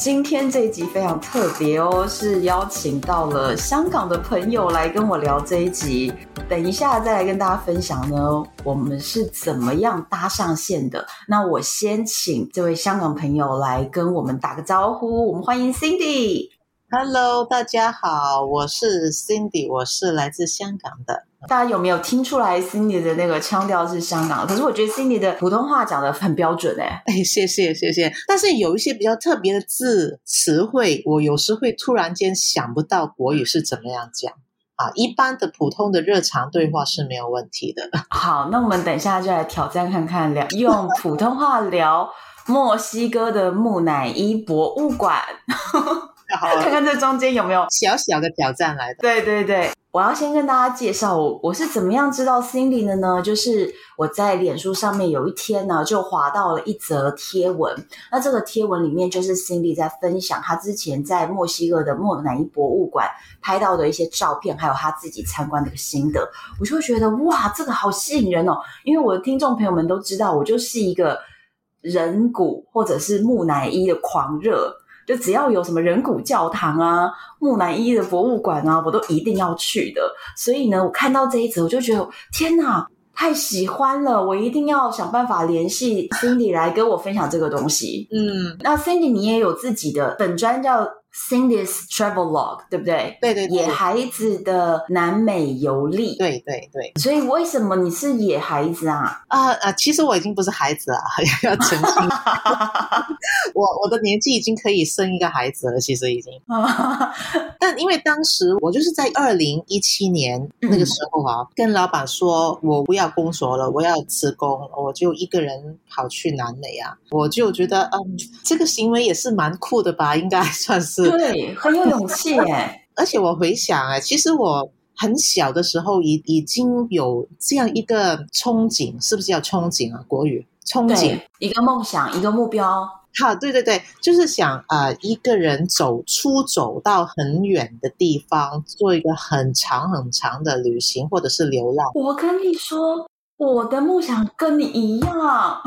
今天这一集非常特别哦，是邀请到了香港的朋友来跟我聊这一集。等一下再来跟大家分享呢，我们是怎么样搭上线的。那我先请这位香港朋友来跟我们打个招呼，我们欢迎 Cindy。Hello，大家好，我是 Cindy，我是来自香港的。大家有没有听出来 Cindy 的那个腔调是香港？可是我觉得 Cindy 的普通话讲的很标准哎。哎，谢谢谢谢。但是有一些比较特别的字词汇，我有时会突然间想不到国语是怎么样讲啊。一般的普通的日常对话是没有问题的。好，那我们等一下就来挑战看看，聊用普通话聊墨西哥的木乃伊博物馆。好，看看这中间有没有小小的挑战来的。对对对，我要先跟大家介绍我我是怎么样知道 Cindy 的呢？就是我在脸书上面有一天呢，就滑到了一则贴文。那这个贴文里面就是 Cindy 在分享她之前在墨西哥的木乃伊博物馆拍到的一些照片，还有她自己参观的心得。我就会觉得哇，这个好吸引人哦！因为我的听众朋友们都知道，我就是一个人骨或者是木乃伊的狂热。就只要有什么人骨教堂啊、木乃伊的博物馆啊，我都一定要去的。所以呢，我看到这一则，我就觉得天哪，太喜欢了！我一定要想办法联系 Cindy 来跟我分享这个东西。嗯，那 Cindy 你也有自己的本专叫 Cindy's travel log，对不对？对对对，野孩子的南美游历。对对对。所以为什么你是野孩子啊？啊啊！其实我已经不是孩子了，要澄清。我我的年纪已经可以生一个孩子了，其实已经。但因为当时我就是在二零一七年那个时候啊，嗯、跟老板说我不要工作了，我要辞工，我就一个人跑去南美啊。我就觉得，嗯，这个行为也是蛮酷的吧，应该算是。对，很有勇气耶。而且我回想哎，其实我很小的时候已已经有这样一个憧憬，是不是叫憧憬啊？国语憧憬，一个梦想，一个目标。好，对对对，就是想啊、呃，一个人走出走到很远的地方，做一个很长很长的旅行，或者是流浪。我跟你说。我的梦想跟你一样，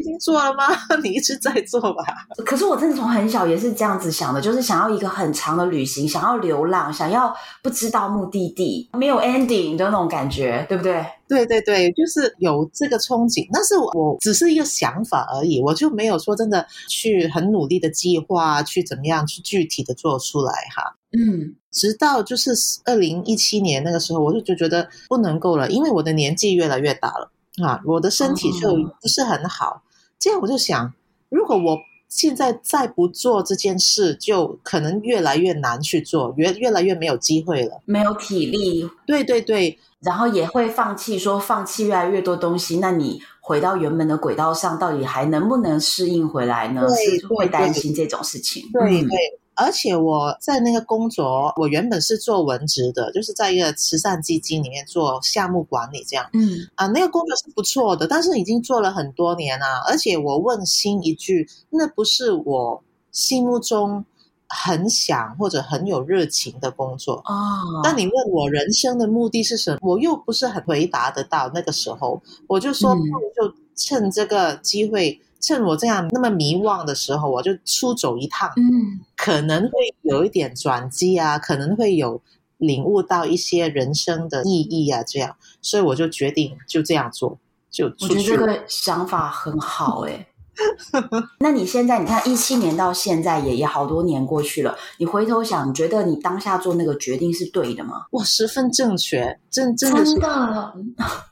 已经做了吗？你一直在做吧。可是我真的从很小也是这样子想的，就是想要一个很长的旅行，想要流浪，想要不知道目的地，没有 ending 的那种感觉，对不对？对对对，就是有这个憧憬，但是我只是一个想法而已，我就没有说真的去很努力的计划，去怎么样去具体的做出来哈。嗯。直到就是二零一七年那个时候，我就就觉得不能够了，因为我的年纪越来越大了啊，我的身体就不是很好。这样我就想，如果我现在再不做这件事，就可能越来越难去做，越越来越没有机会了，没有体力。对对对，然后也会放弃，说放弃越来越多东西，那你回到原本的轨道上，到底还能不能适应回来呢？对，是会担心这种事情。对对。对对而且我在那个工作，我原本是做文职的，就是在一个慈善基金里面做项目管理这样。嗯啊，那个工作是不错的，但是已经做了很多年了。而且我问心一句，那不是我心目中很想或者很有热情的工作哦。但你问我人生的目的是什么，我又不是很回答得到。那个时候，我就说，就趁这个机会。趁我这样那么迷惘的时候，我就出走一趟，嗯，可能会有一点转机啊，可能会有领悟到一些人生的意义啊，这样，所以我就决定就这样做，就。我觉得这个想法很好诶，哎，那你现在你看一七年到现在也也好多年过去了，你回头想，你觉得你当下做那个决定是对的吗？哇，十分正确，真真的是。真的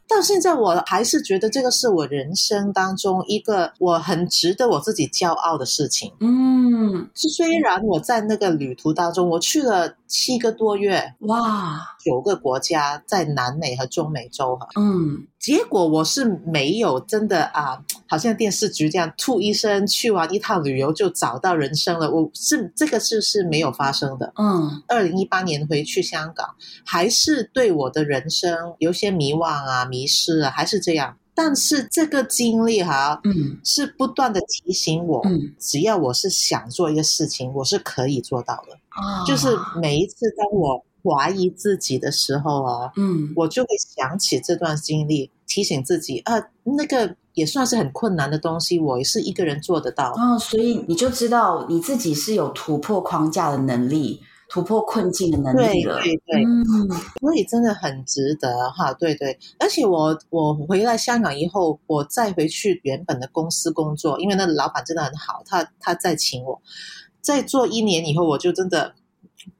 到现在我还是觉得这个是我人生当中一个我很值得我自己骄傲的事情。嗯，虽然我在那个旅途当中，我去了七个多月，哇，九个国家，在南美和中美洲哈。嗯，结果我是没有真的啊，好像电视剧这样，吐一声去完一趟旅游就找到人生了。我是这个事是没有发生的。嗯，二零一八年回去香港，还是对我的人生有些迷惘啊。迷失了，还是这样。但是这个经历哈，嗯，是不断的提醒我，嗯，只要我是想做一个事情，我是可以做到的。啊，就是每一次当我怀疑自己的时候啊，嗯，我就会想起这段经历，提醒自己啊，那个也算是很困难的东西，我也是一个人做得到。啊，所以你就知道你自己是有突破框架的能力。突破困境的能力了，对对对，嗯，所以真的很值得哈，对对。而且我我回来香港以后，我再回去原本的公司工作，因为那老板真的很好，他他再请我，再做一年以后，我就真的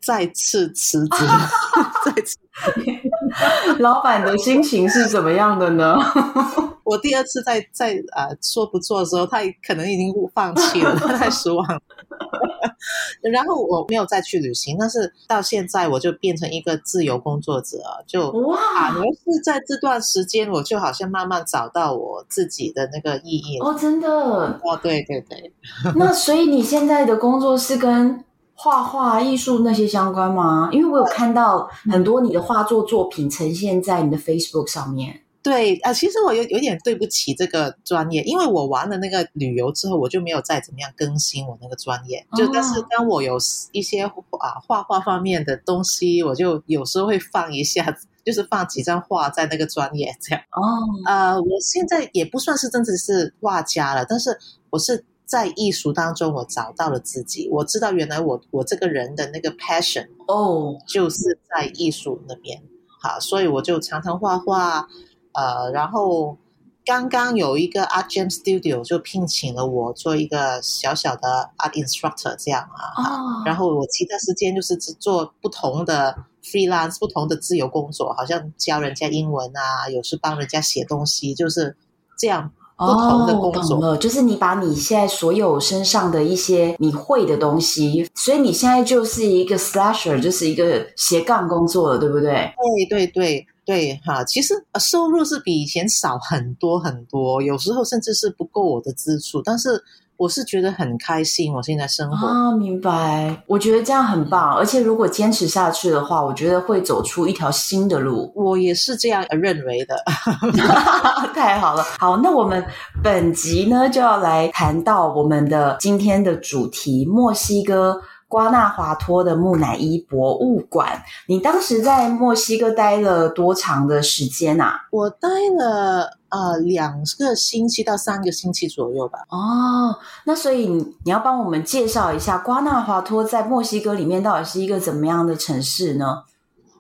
再次辞职，再次。老板的心情是怎么样的呢？我第二次在在啊、呃、说不做的时候，他可能已经放弃了，他太失望了。然后我没有再去旅行，但是到现在我就变成一个自由工作者，就哇，反而是在这段时间，我就好像慢慢找到我自己的那个意义。哦，真的？哦，对对对。那所以你现在的工作是跟画画、艺术那些相关吗？因为我有看到很多你的画作作品呈现在你的 Facebook 上面。对啊，其实我有有点对不起这个专业，因为我玩了那个旅游之后，我就没有再怎么样更新我那个专业。就但是当我有一些啊画画方面的东西，我就有时候会放一下，就是放几张画在那个专业这样。哦，呃，我现在也不算是真的是画家了，但是我是在艺术当中，我找到了自己。我知道原来我我这个人的那个 passion 哦，就是在艺术那边。好，所以我就常常画画。呃，然后刚刚有一个 Art Jam Studio 就聘请了我做一个小小的 Art Instructor 这样啊。哦。然后我其他时间就是做不同的 freelance，不同的自由工作，好像教人家英文啊，有时帮人家写东西，就是这样不同的工作。哦，懂了，就是你把你现在所有身上的一些你会的东西，所以你现在就是一个 slasher，就是一个斜杠工作了，对不对？对对对。对哈，其实收入是比以前少很多很多，有时候甚至是不够我的支出，但是我是觉得很开心。我现在生活啊，明白，我觉得这样很棒，而且如果坚持下去的话，我觉得会走出一条新的路。我也是这样认为的，太好了。好，那我们本集呢就要来谈到我们的今天的主题——墨西哥。瓜纳华托的木乃伊博物馆，你当时在墨西哥待了多长的时间啊？我待了呃两个星期到三个星期左右吧。哦，那所以你你要帮我们介绍一下瓜纳华托在墨西哥里面到底是一个怎么样的城市呢？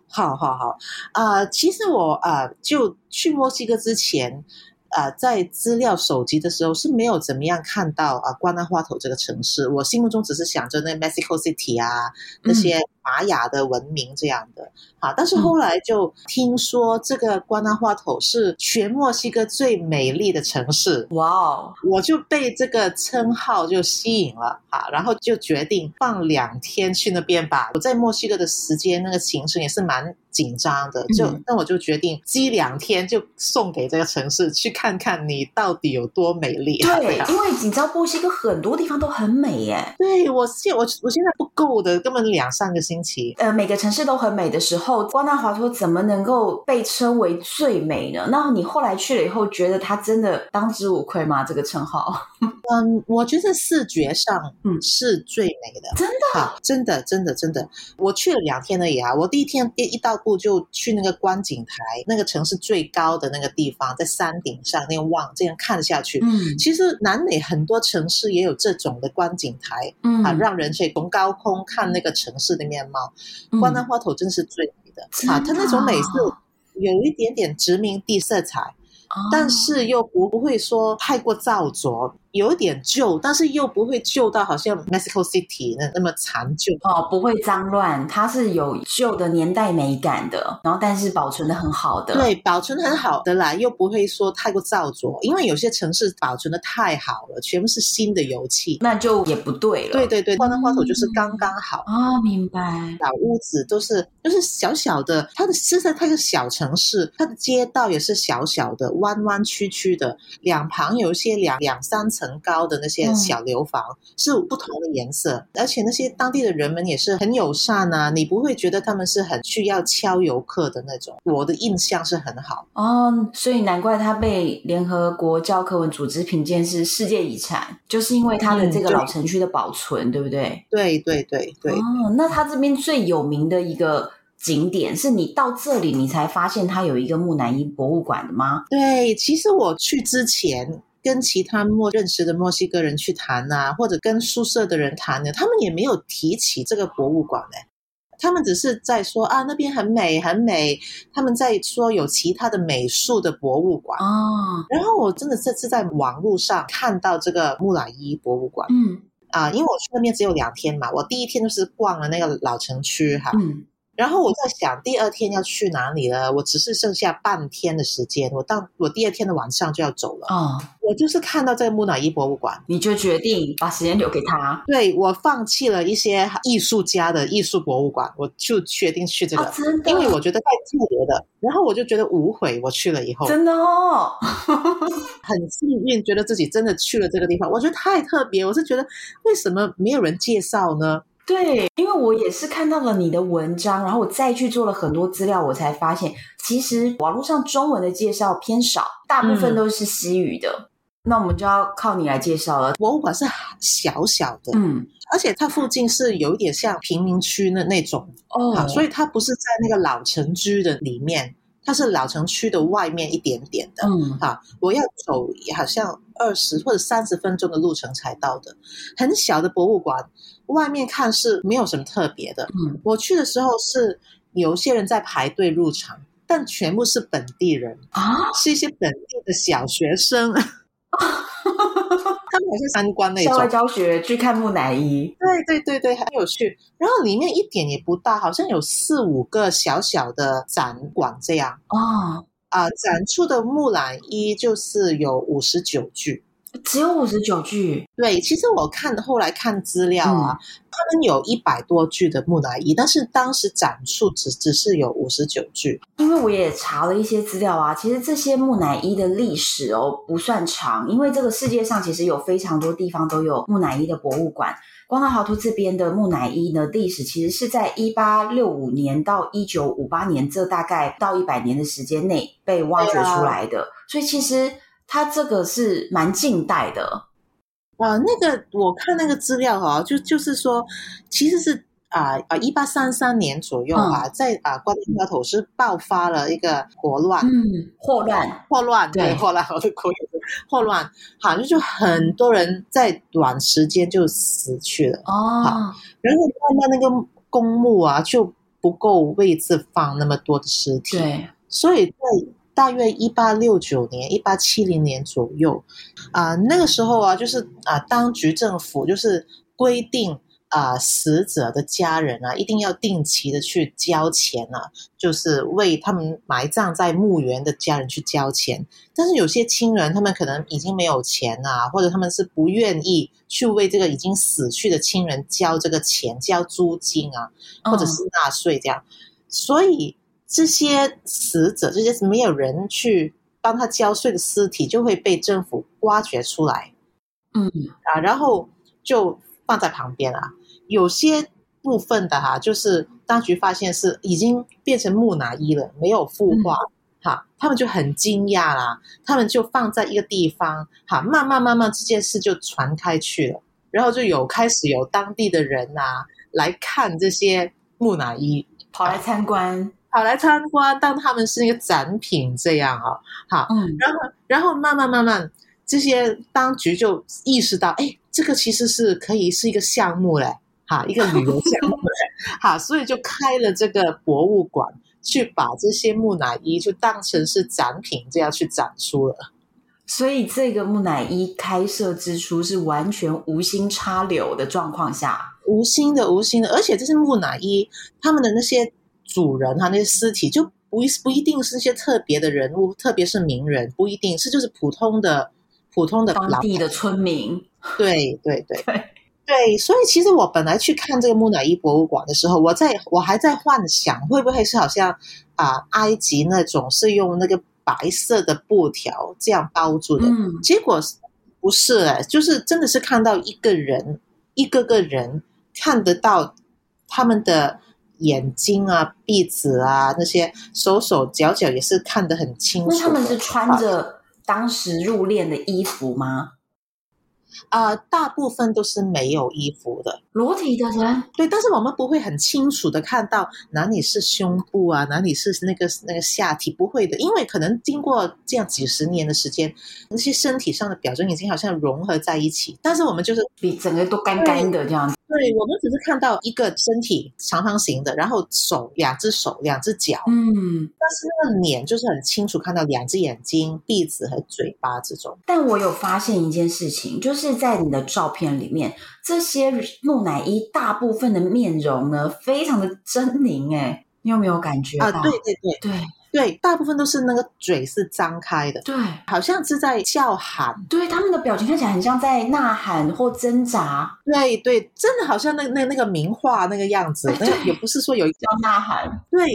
好好好，啊、呃，其实我啊、呃、就去墨西哥之前。啊、呃，在资料搜集的时候是没有怎么样看到啊，瓜纳华头这个城市。我心目中只是想着那 Mexico City 啊，那些玛雅的文明这样的。嗯、啊，但是后来就听说这个瓜纳华托是全墨西哥最美丽的城市。哇哦！我就被这个称号就吸引了啊，然后就决定放两天去那边吧。我在墨西哥的时间那个行程也是蛮紧张的，就那我就决定积两天就送给这个城市去看。看看你到底有多美丽。啊？对，因为你知道墨西哥很多地方都很美耶。对，我现我我现在不够的，根本两三个星期。呃，每个城市都很美的时候，瓜纳华托怎么能够被称为最美呢？那你后来去了以后，觉得它真的当之无愧吗？这个称号？嗯，我觉得视觉上嗯是最美的，真的，啊，真的，真的，真的。我去了两天而已啊，我第一天一一到步就去那个观景台，那个城市最高的那个地方，在山顶上。那样望，这样看下去，嗯，其实南美很多城市也有这种的观景台，嗯，啊，让人可以从高空看那个城市的面貌。关南花头真是最美的，的啊，它那种美是有一点点殖民地色彩，哦，但是又不不会说太过造作。有点旧，但是又不会旧到好像 Mexico City 那那么残旧哦，不会脏乱，它是有旧的年代美感的，然后但是保存的很好的，对，保存很好的啦，又不会说太过造作，因为有些城市保存的太好了，全部是新的油漆，那就也不对了。对对对，瓜纳华托就是刚刚好啊、哦，明白。老屋子都是就是小小的，它的现在它是小城市，它的街道也是小小的，弯弯曲曲的，两旁有一些两两三层。层高的那些小楼房、嗯、是不同的颜色，而且那些当地的人们也是很友善啊，你不会觉得他们是很需要敲游客的那种。我的印象是很好哦，所以难怪它被联合国教科文组织评鉴是世界遗产，就是因为它的这个老城区的保存，嗯、对，对不对？对对对对。哦，那它这边最有名的一个景点是你到这里你才发现它有一个木乃伊博物馆的吗？对，其实我去之前。跟其他陌认识的墨西哥人去谈啊，或者跟宿舍的人谈呢，他们也没有提起这个博物馆呢。他们只是在说啊，那边很美很美。他们在说有其他的美术的博物馆哦。然后我真的这次在网络上看到这个木乃伊博物馆，嗯啊，因为我去那边只有两天嘛，我第一天就是逛了那个老城区哈。嗯然后我在想，第二天要去哪里呢？我只是剩下半天的时间，我到我第二天的晚上就要走了。哦，我就是看到这个木乃伊博物馆，你就决定把时间留给他。对，我放弃了一些艺术家的艺术博物馆，我就决定去这个，哦、真的？因为我觉得太特别的。然后我就觉得无悔，我去了以后，真的哦，很幸运，觉得自己真的去了这个地方。我觉得太特别，我是觉得为什么没有人介绍呢？对，因为我也是看到了你的文章，然后我再去做了很多资料，我才发现其实网络上中文的介绍偏少，大部分都是西语的。嗯、那我们就要靠你来介绍了。博物馆是小小的，嗯，而且它附近是有一点像贫民区的那种哦，所以它不是在那个老城区的里面。它是老城区的外面一点点的，嗯，好，我要走好像二十或者三十分钟的路程才到的，很小的博物馆，外面看是没有什么特别的，嗯，我去的时候是有些人在排队入场，但全部是本地人啊，是一些本地的小学生。他们还是参观那种校外教学去看木乃伊，对对对对，很有趣。然后里面一点也不大，好像有四五个小小的展馆这样。哦，啊、呃，展出的木乃伊就是有五十九具。只有五十九具，对，其实我看后来看资料啊，嗯、他们有一百多句的木乃伊，但是当时展出只只是有五十九具。因为我也查了一些资料啊，其实这些木乃伊的历史哦不算长，因为这个世界上其实有非常多地方都有木乃伊的博物馆。光大豪图这边的木乃伊呢，历史其实是在一八六五年到一九五八年这大概到一百年的时间内被挖掘出来的，所以其实。它这个是蛮近代的，啊，那个我看那个资料哈，就就是说，其实是啊啊，一八三三年左右啊，嗯、在啊瓜纳华托是爆发了一个霍乱，嗯，霍乱，霍乱，对，霍乱，我的国语是霍乱，好，就就很多人在短时间就死去了哦，然后慢慢那个公墓啊就不够位置放那么多的尸体，对，所以在。大约一八六九年、一八七零年左右，啊、呃，那个时候啊，就是啊、呃，当局政府就是规定啊、呃，死者的家人啊，一定要定期的去交钱啊，就是为他们埋葬在墓园的家人去交钱。但是有些亲人，他们可能已经没有钱啊，或者他们是不愿意去为这个已经死去的亲人交这个钱，交租金啊，或者是纳税这样，嗯、所以。这些死者，这些没有人去帮他交税的尸体，就会被政府挖掘出来，嗯啊，然后就放在旁边啊。有些部分的哈、啊，就是当局发现是已经变成木乃伊了，没有腐化，哈、他们就很惊讶啦。他们就放在一个地方，哈、啊，慢慢慢慢这件事就传开去了，然后就有开始有当地的人啊来看这些木乃伊，跑来参观。好来参观，当他们是一个展品这样啊，好，嗯，然后然后慢慢慢慢，这些当局就意识到，哎，这个其实是可以是一个项目嘞，哈，一个旅游项目嘞，好，所以就开了这个博物馆，去把这些木乃伊就当成是展品这样去展出了。所以这个木乃伊开设之初是完全无心插柳的状况下，无心的，无心的。而且这些木乃伊，他们的那些主人哈，那些尸体就不一不一定是一些特别的人物，特别是名人，不一定是就是普通的普通的当地的村民。对对对对对，所以其实我本来去看这个木乃伊博物馆的时候，我在我还在幻想会不会是好像啊、呃、埃及那种是用那个。白色的布条这样包住的，嗯，结果不是哎，就是真的是看到一个人，一个个人看得到他们的眼睛啊、鼻子啊那些手手脚脚也是看得很清楚。那他们是穿着当时入殓的衣服吗？啊、呃，大部分都是没有衣服的，裸体的人。对，但是我们不会很清楚的看到哪里是胸部啊，哪里是那个那个下体，不会的，因为可能经过这样几十年的时间，那些身体上的表征已经好像融合在一起。但是我们就是比整个都干干的这样子。对，我们只是看到一个身体长方形的，然后手两只手两只脚，嗯，但是那个脸就是很清楚看到两只眼睛、鼻子和嘴巴这种。但我有发现一件事情，就是在你的照片里面，这些木乃伊大部分的面容呢，非常的狰狞，哎，你有没有感觉到？啊，对对对对。对，大部分都是那个嘴是张开的，对，好像是在叫喊。对，他们的表情看起来很像在呐喊或挣扎。对对，真的好像那那那个名画那个样子。那也不是说有一叫呐喊。对，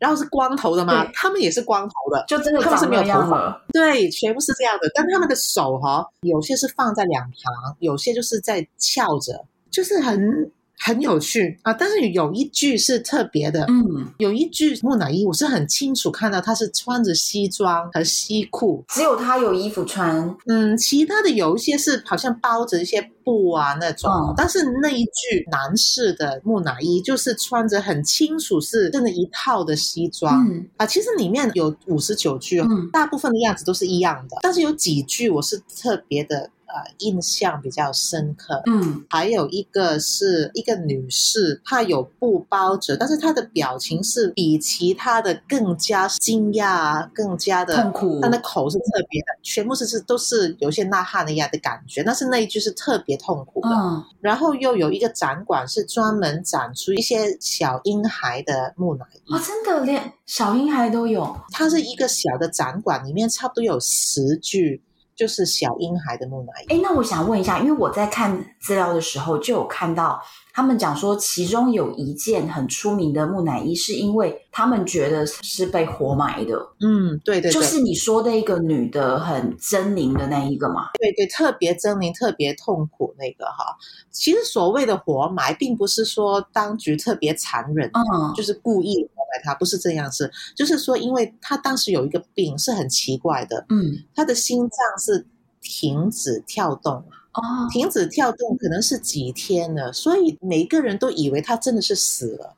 然后是光头的吗，他们也是光头的，就真的他们是没有头发。对，全部是这样的。但他们的手哈，有些是放在两旁，有些就是在翘着，就是很。很有趣啊，但是有一句是特别的，嗯，有一句木乃伊，我是很清楚看到他是穿着西装和西裤，只有他有衣服穿，嗯，其他的有一些是好像包着一些布啊那种，嗯，但是那一句男士的木乃伊就是穿着很清楚是真的一套的西装，嗯。啊，其实里面有五十九具，嗯，大部分的样子都是一样的，但是有几句我是特别的。呃，印象比较深刻。嗯，还有一个是一个女士，她有布包着，但是她的表情是比其他的更加惊讶，更加的痛苦。她的口是特别的，全部是是都是有些呐喊的呀的感觉，但是那一句是特别痛苦的。嗯，然后又有一个展馆是专门展出一些小婴孩的木乃伊。哦，真的连小婴孩都有。它是一个小的展馆，里面差不多有十具。就是小婴孩的木乃伊。哎，那我想问一下，因为我在看资料的时候就有看到他们讲说，其中有一件很出名的木乃伊，是因为他们觉得是被活埋的。嗯，对对对，就是你说的一个女的很狰狞的那一个嘛。对对，特别狰狞、特别痛苦那个哈。其实所谓的活埋，并不是说当局特别残忍，嗯，就是故意。活埋她不是这样子，就是说，因为她当时有一个病是很奇怪的，嗯，她的心脏是停止跳动，哦，停止跳动可能是几天了，所以每个人都以为他真的是死了，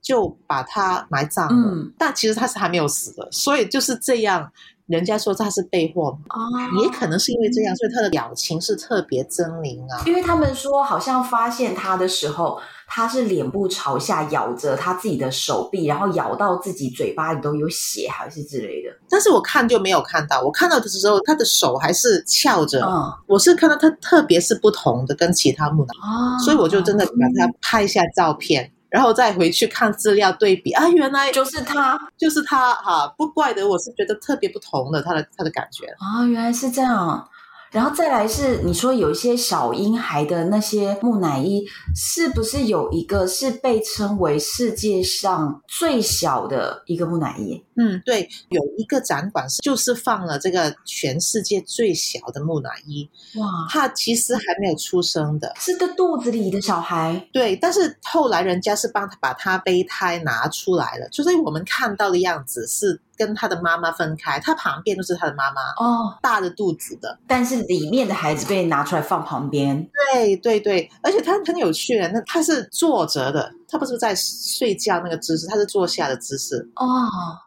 就把他埋葬了，嗯，但其实他是还没有死的，所以就是这样。人家说他是被活埋，哦，也可能是因为这样，所以他的表情是特别狰狞啊。因为他们说，好像发现他的时候，他是脸部朝下咬着他自己的手臂，然后咬到自己嘴巴里都有血，还是之类的。但是我看就没有看到，我看到的时候，他的手还是翘着。嗯，我是看到他特别是不同的，跟其他木乃伊，哦，所以我就真的把他拍下照片。然后再回去看资料对比啊，原来就是他，就是他哈，不怪得我是觉得特别不同的他的他的感觉啊，原来是这样。然后再来是你说有一些小婴孩的那些木乃伊，是不是有一个是被称为世界上最小的一个木乃伊？嗯，对，有一个展馆是就是放了这个全世界最小的木乃伊。哇，他其实还没有出生的，是个肚子里的小孩。对，但是后来人家是帮他把他胚胎拿出来了，就是我们看到的样子是。跟他的妈妈分开，他旁边都是他的妈妈哦，大着肚子的，但是里面的孩子被拿出来放旁边。对对对，而且他很有趣的，那他是坐着的，他不是在睡觉那个姿势，他是坐下的姿势。哦，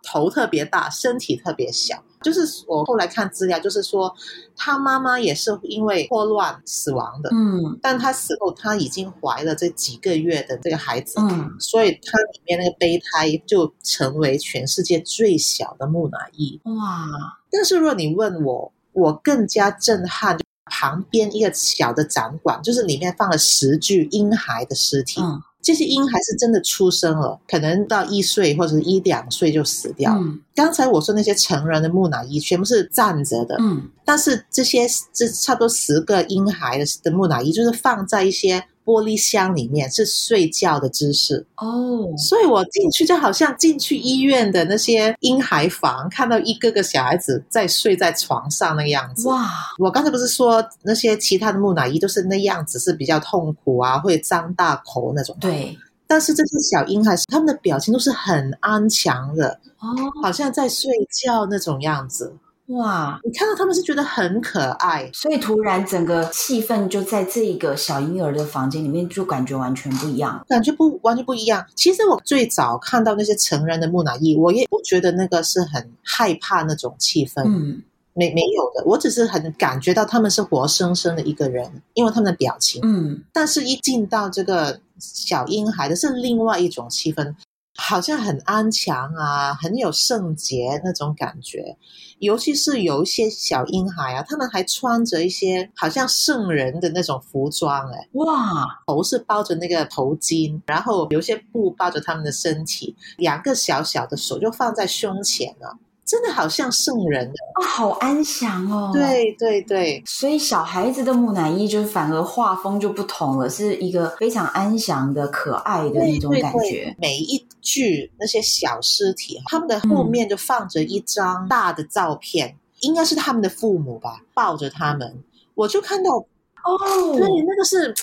头特别大，身体特别小。就是我后来看资料，就是说他妈妈也是因为霍乱死亡的，嗯，但他死后他已经怀了这几个月的这个孩子，嗯，所以他里面那个胚胎就成为全世界最小的木乃伊。哇！但是如果你问我，我更加震撼，旁边一个小的展馆，就是里面放了十具婴孩的尸体。嗯这些婴孩是真的出生了，可能到一岁或者一两岁就死掉。嗯，刚才我说那些成人的木乃伊全部是站着的，嗯，但是这些这差不多十个婴孩的的木乃伊就是放在一些。玻璃箱里面是睡觉的姿势哦，所以我进去就好像进去医院的那些婴孩房，看到一个个小孩子在睡在床上那个样子。哇！我刚才不是说那些其他的木乃伊都是那样子，是比较痛苦啊，会张大口那种。对，但是这些小婴孩他们的表情都是很安详的哦，好像在睡觉那种样子。哇！你看到他们是觉得很可爱，所以突然整个气氛就在这一个小婴儿的房间里面，就感觉完全不一样，感觉不完全不一样。其实我最早看到那些成人的木乃伊，我也不觉得那个是很害怕那种气氛，嗯，没没有的，我只是很感觉到他们是活生生的一个人，因为他们的表情，嗯，但是一进到这个小婴孩的是另外一种气氛。好像很安详啊，很有圣洁那种感觉，尤其是有一些小婴孩啊，他们还穿着一些好像圣人的那种服装，哎，哇，头是包着那个头巾，然后有些布包着他们的身体，两个小小的手就放在胸前了。真的好像圣人啊，好安详哦。对对对，所以小孩子的木乃伊就反而画风就不同了，是一个非常安详的、可爱的那种感觉。对对对，每一具那些小尸体，他们的后面就放着一张大的照片，嗯、应该是他们的父母吧，抱着他们。我就看到哦，对，那个是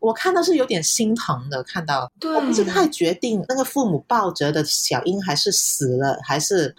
我看到是有点心疼的，看到，对，我不是太决定那个父母抱着的小婴还是死了还是。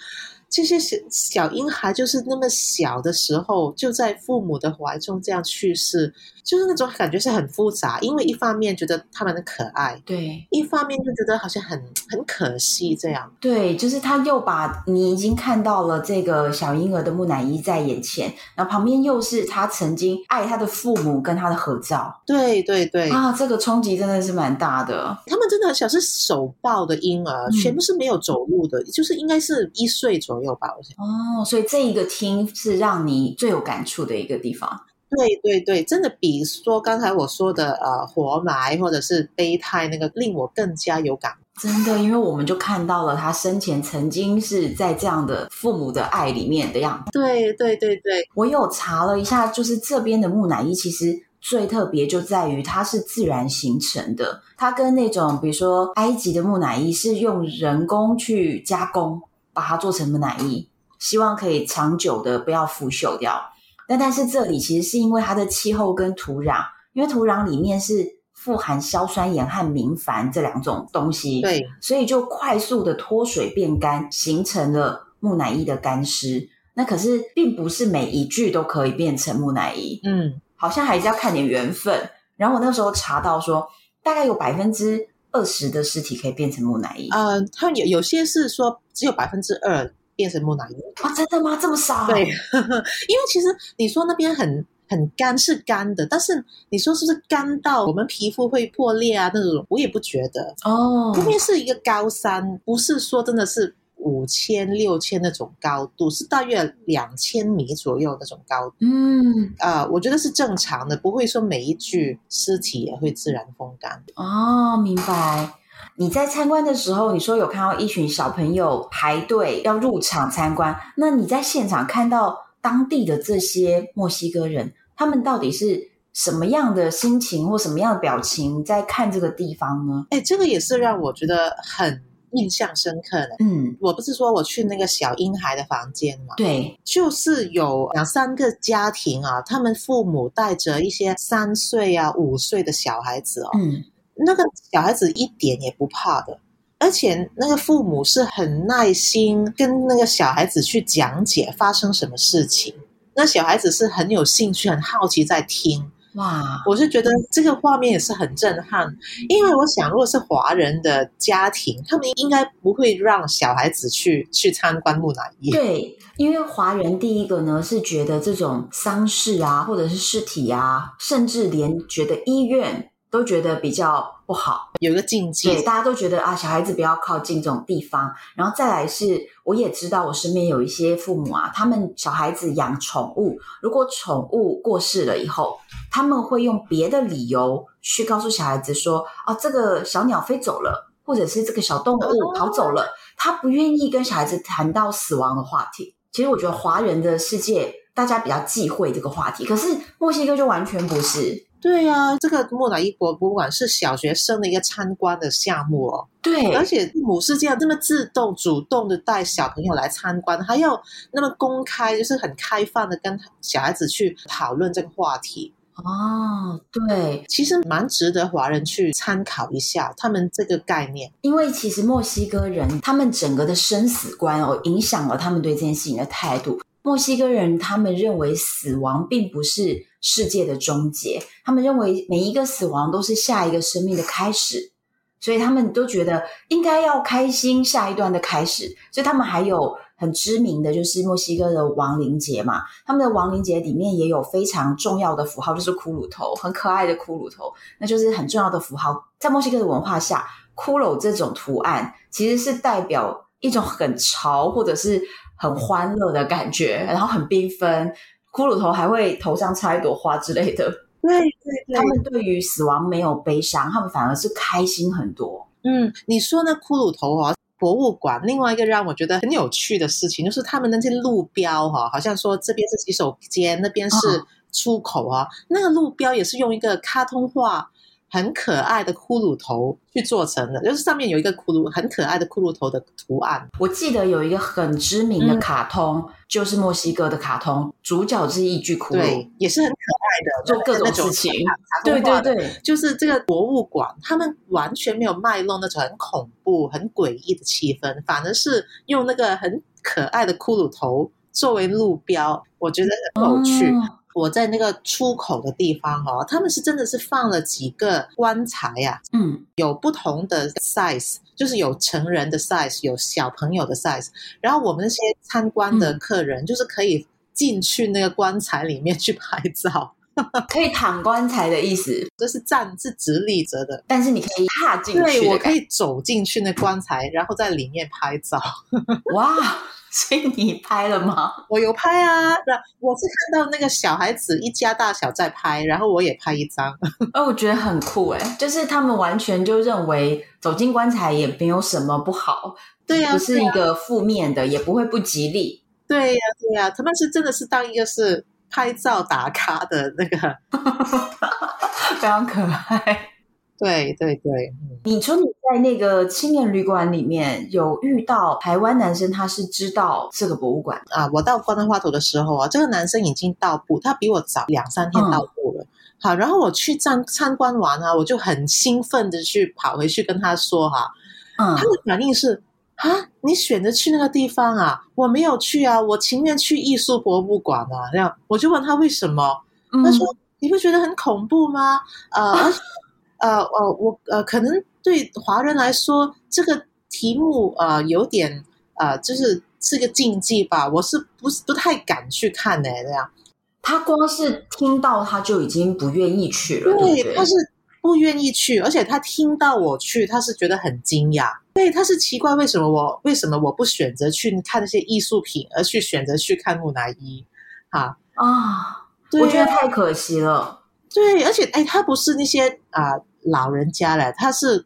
这些小小婴孩就是那么小的时候，就在父母的怀中这样去世。就是那种感觉是很复杂，因为一方面觉得他们的可爱，对；一方面就觉得好像很很可惜这样。对，就是他又把你已经看到了这个小婴儿的木乃伊在眼前，然后旁边又是他曾经爱他的父母跟他的合照。对对对啊，这个冲击真的是蛮大的。他们真的很小，是手抱的婴儿，嗯、全部是没有走路的，就是应该是一岁左右吧，我想。哦，所以这一个厅是让你最有感触的一个地方。对对对，真的比说刚才我说的呃活埋或者是悲态那个令我更加有感。真的，因为我们就看到了他生前曾经是在这样的父母的爱里面的样子。对对对对，我有查了一下，就是这边的木乃伊其实最特别就在于它是自然形成的，它跟那种比如说埃及的木乃伊是用人工去加工把它做成木乃伊，希望可以长久的不要腐朽掉。但但是这里其实是因为它的气候跟土壤，因为土壤里面是富含硝酸盐和明矾这两种东西，对，所以就快速的脱水变干，形成了木乃伊的干尸。那可是并不是每一具都可以变成木乃伊，嗯，好像还是要看点缘分。然后我那时候查到说，大概有百分之二十的尸体可以变成木乃伊，呃，他有有些是说只有百分之二。变成木乃伊啊？真的吗？这么少？对，呵呵，因为其实你说那边很很干是干的，但是你说是不是干到我们皮肤会破裂啊？那种我也不觉得哦。那边是一个高山，不是说真的是五千六千那种高度，是大约两千米左右那种高度。嗯啊、呃，我觉得是正常的，不会说每一具尸体也会自然风干。哦，明白。你在参观的时候，你说有看到一群小朋友排队要入场参观，那你在现场看到当地的这些墨西哥人，他们到底是什么样的心情或什么样的表情在看这个地方呢？哎，这个也是让我觉得很印象深刻的。嗯，我不是说我去那个小婴孩的房间吗？对，就是有两三个家庭啊，他们父母带着一些三岁啊、五岁的小孩子哦。嗯。那个小孩子一点也不怕的，而且那个父母是很耐心跟那个小孩子去讲解发生什么事情，那小孩子是很有兴趣、很好奇在听。哇，我是觉得这个画面也是很震撼，因为我想，如果是华人的家庭，他们应该不会让小孩子去去参观木乃伊。对，因为华人第一个呢是觉得这种丧事啊，或者是尸体啊，甚至连觉得医院。都觉得比较不好，有一个禁忌，对，大家都觉得啊，小孩子不要靠近这种地方。然后再来是，我也知道我身边有一些父母啊，他们小孩子养宠物，如果宠物过世了以后，他们会用别的理由去告诉小孩子说，啊，这个小鸟飞走了，或者是这个小动物跑走了，他不愿意跟小孩子谈到死亡的话题。其实我觉得华人的世界，大家比较忌讳这个话题，可是墨西哥就完全不是。对啊，这个莫乃伊博物馆是小学生的一个参观的项目哦。对，而且父母是这样这么自动、主动的带小朋友来参观，还要那么公开，就是很开放的跟小孩子去讨论这个话题。哦，对，其实蛮值得华人去参考一下他们这个概念，因为其实墨西哥人他们整个的生死观哦，影响了他们对这件事情的态度。墨西哥人他们认为死亡并不是世界的终结，他们认为每一个死亡都是下一个生命的开始，所以他们都觉得应该要开心下一段的开始，所以他们还有很知名的就是墨西哥的亡灵节嘛，他们的亡灵节里面也有非常重要的符号，就是骷髅头，很可爱的骷髅头，那就是很重要的符号。在墨西哥的文化下，骷髅这种图案其实是代表一种很潮或者是。很欢乐的感觉，然后很缤纷，骷髅头还会头上插一朵花之类的。对对对，他们对于死亡没有悲伤，他们反而是开心很多。嗯，你说那骷髅头啊，博物馆另外一个让我觉得很有趣的事情，就是他们那些路标哈，好像说这边是洗手间，那边是出口啊，哦、那个路标也是用一个卡通画。很可爱的骷髅头去做成的，就是上面有一个骷髅，很可爱的骷髅头的图案。我记得有一个很知名的卡通，嗯、就是墨西哥的卡通，主角是一具骷髅，对，也是很可爱的，做各种事情。对对对，就是这个博物馆，他们完全没有卖弄那种很恐怖、很诡异的气氛，反而是用那个很可爱的骷髅头作为路标，我觉得很有趣。嗯我在那个出口的地方哦，他们是真的是放了几个棺材呀，嗯，有不同的 size，就是有成人的 size，有小朋友的 size，然后我们那些参观的客人就是可以进去那个棺材里面去拍照，可以躺棺材的意思，就是站是直立着的，但是你可以踏进去，对，我可以走进去那棺材，然后在里面拍照，哇。所以你拍了吗？我有拍啊，我是看到那个小孩子一家大小在拍，然后我也拍一张。哦，我觉得很酷哎，就是他们完全就认为走进棺材也没有什么不好，对呀、啊，不是一个负面的，啊、也不会不吉利。对呀、啊，对呀、啊，他们是真的是当一个是拍照打卡的那个，非常可爱。对对对，你说你在那个青年旅馆里面有遇到台湾男生，他是知道这个博物馆啊。我到瓜纳华托的时候啊，这个男生已经到步，他比我早两三天到步了。嗯、好，然后我去参参观完啊，我就很兴奋的去跑回去跟他说哈、啊，嗯，他的反应是啊，你选择去那个地方啊，我没有去啊，我情愿去艺术博物馆啊。这样，我就问他为什么，他说、嗯、你不觉得很恐怖吗？呃。啊 呃呃，我呃，可能对华人来说，这个题目呃有点呃，就是是个禁忌吧。我是不是不太敢去看呢？这样，他光是听到他就已经不愿意去了。对，对对他是不愿意去，而且他听到我去，他是觉得很惊讶。对，他是奇怪为什么我为什么我不选择去看那些艺术品，而去选择去看木乃伊？哈啊，对我觉得太可惜了。对，而且哎，他不是那些啊。呃老人家嘞，他是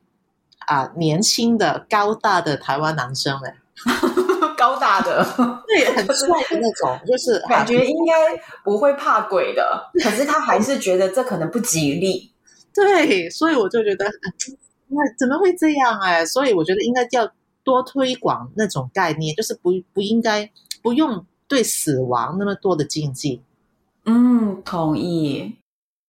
啊、呃、年轻的高大的台湾男生嘞，高大的，对，很帅的那种，就是感觉应该不会怕鬼的，可是他还是觉得这可能不吉利，对，所以我就觉得那怎么会这样哎？所以我觉得应该要多推广那种概念，就是不不应该不用对死亡那么多的禁忌。嗯，同意。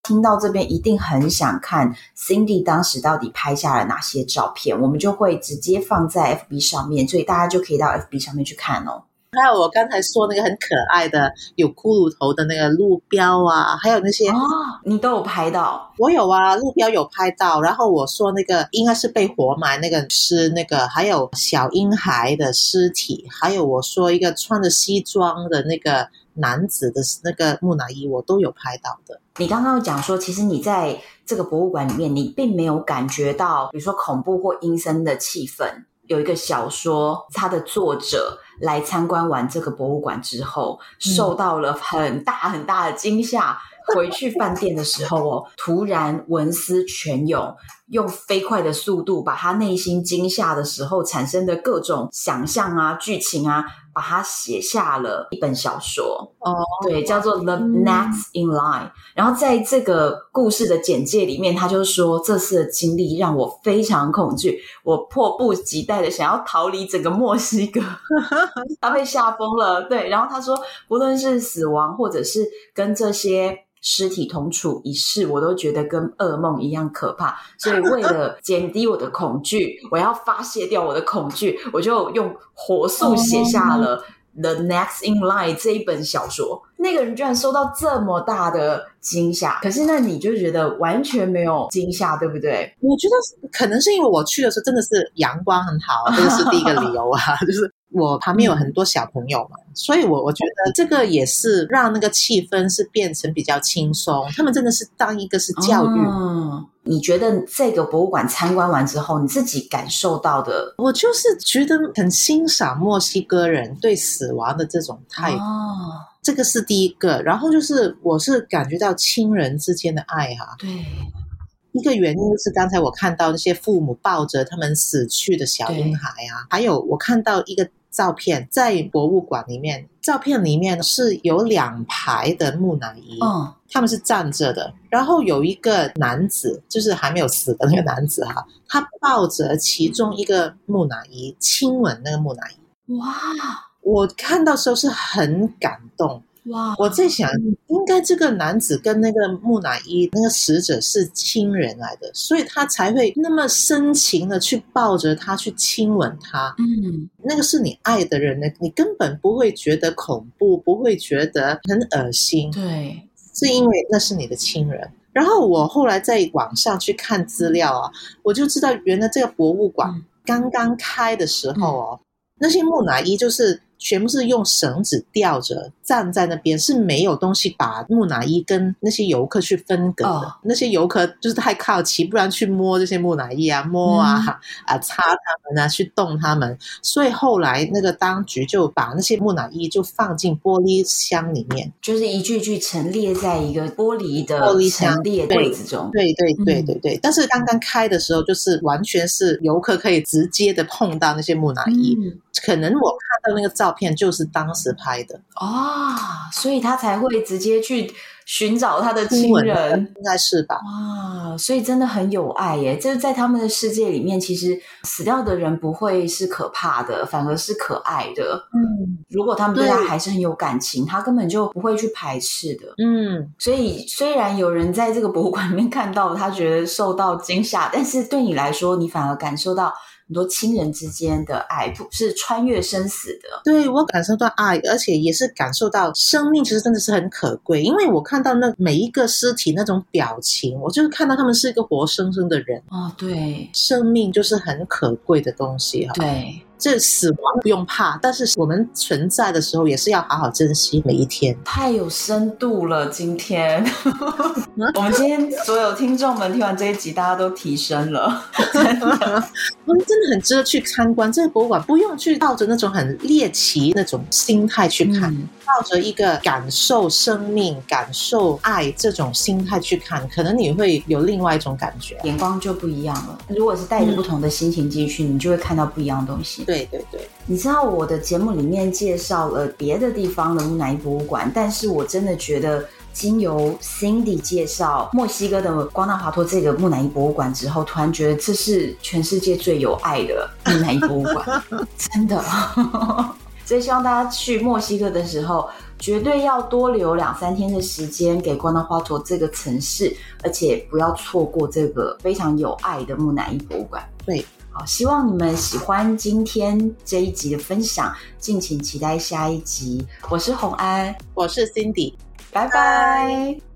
听到这边一定很想看 Cindy 当时到底拍下了哪些照片，我们就会直接放在 FB 上面，所以大家就可以到 FB 上面去看哦。还有我刚才说那个很可爱的有骷髅头的那个路标啊，还有那些哦，你都有拍到？我有啊，路标有拍到。然后我说那个应该是被活埋那个尸，那个还有小婴孩的尸体，还有我说一个穿着西装的那个男子的那个木乃伊，我都有拍到的。你刚刚有讲说，其实你在这个博物馆里面，你并没有感觉到，比如说恐怖或阴森的气氛。有一个小说，它的作者来参观完这个博物馆之后，受到了很大很大的惊吓。回去饭店的时候哦，突然文思泉涌，用飞快的速度把他内心惊吓的时候产生的各种想象啊、剧情啊，把它写下了一本小说哦，对，叫做《The Next in Line》。嗯。然后在这个故事的简介里面，他就说这次的经历让我非常恐惧，我迫不及待的想要逃离整个墨西哥。他被吓疯了，对。然后他说，不论是死亡，或者是跟这些。尸体同处一室，我都觉得跟噩梦一样可怕。所以为了减低我的恐惧，我要发泄掉我的恐惧，我就用火速写下了《The Next in Line》这一本小说。那个人居然受到这么大的惊吓，可是那你就觉得完全没有惊吓，对不对？我觉得可能是因为我去的时候真的是阳光很好，这个是第一个理由啊，就是。我旁边有很多小朋友嘛，嗯、所以我我觉得这个也是让那个气氛是变成比较轻松。他们真的是当一个是教育。嗯，你觉得这个博物馆参观完之后，你自己感受到的？我就是觉得很欣赏墨西哥人对死亡的这种态度。哦，这个是第一个。然后就是我是感觉到亲人之间的爱哈、啊。对。一个原因是刚才我看到那些父母抱着他们死去的小婴孩啊，还有我看到一个。照片在博物馆里面，照片里面是有两排的木乃伊，嗯，他们是站着的，然后有一个男子，就是还没有死的那个男子哈，他抱着其中一个木乃伊，亲吻那个木乃伊，哇，我看到时候是很感动。哇！我在想，应该这个男子跟那个木乃伊那个死者是亲人来的，所以他才会那么深情的去抱着他，去亲吻他。嗯，那个是你爱的人呢，你根本不会觉得恐怖，不会觉得很恶心。对，是因为那是你的亲人。然后我后来在网上去看资料啊，我就知道原来这个博物馆刚刚开的时候哦，那些木乃伊就是。全部是用绳子吊着站在那边，是没有东西把木乃伊跟那些游客去分隔的。Oh. 那些游客就是太好奇，不然去摸这些木乃伊啊，摸啊、嗯、啊，擦他们啊，去动他们。所以后来那个当局就把那些木乃伊就放进玻璃箱里面，就是一具具陈列在一个玻璃的玻璃箱列柜子中。对对对对对，对，对。但是刚刚开的时候，就是完全是游客可以直接的碰到那些木乃伊。嗯可能我看到那个照片就是当时拍的啊、哦，所以他才会直接去寻找他的亲人，应该是吧？哇，所以真的很有爱耶！就是在他们的世界里面，其实死掉的人不会是可怕的，反而是可爱的。嗯，如果他们对他还是很有感情，他根本就不会去排斥的。嗯，所以虽然有人在这个博物馆里面看到他觉得受到惊吓，但是对你来说，你反而感受到。很多亲人之间的爱，不是穿越生死的。对，我感受到爱，而且也是感受到生命其实真的是很可贵。因为我看到那每一个尸体那种表情，我就是看到他们是一个活生生的人。哦，对，生命就是很可贵的东西哈。对。这死亡不用怕，但是我们存在的时候也是要好好珍惜每一天。太有深度了，今天 我们今天所有听众们听完这一集，大家都提升了，真的，我们真的很值得去参观这个博物馆，不用去抱着那种很猎奇那种心态去看。嗯抱着一个感受生命、感受爱这种心态去看，可能你会有另外一种感觉，眼光就不一样了。如果是带着不同的心情进去，嗯，你就会看到不一样的东西。对对对，你知道我的节目里面介绍了别的地方的木乃伊博物馆，但是我真的觉得经由 Cindy 介绍墨西哥的光纳华托这个木乃伊博物馆之后，突然觉得这是全世界最有爱的木乃伊博物馆，真的。所以希望大家去墨西哥的时候，绝对要多留两三天的时间给光纳华托这个城市，而且不要错过这个非常有爱的木乃伊博物馆。对，好，希望你们喜欢今天这一集的分享，敬请期待下一集。我是洪安，我是 Cindy，拜拜。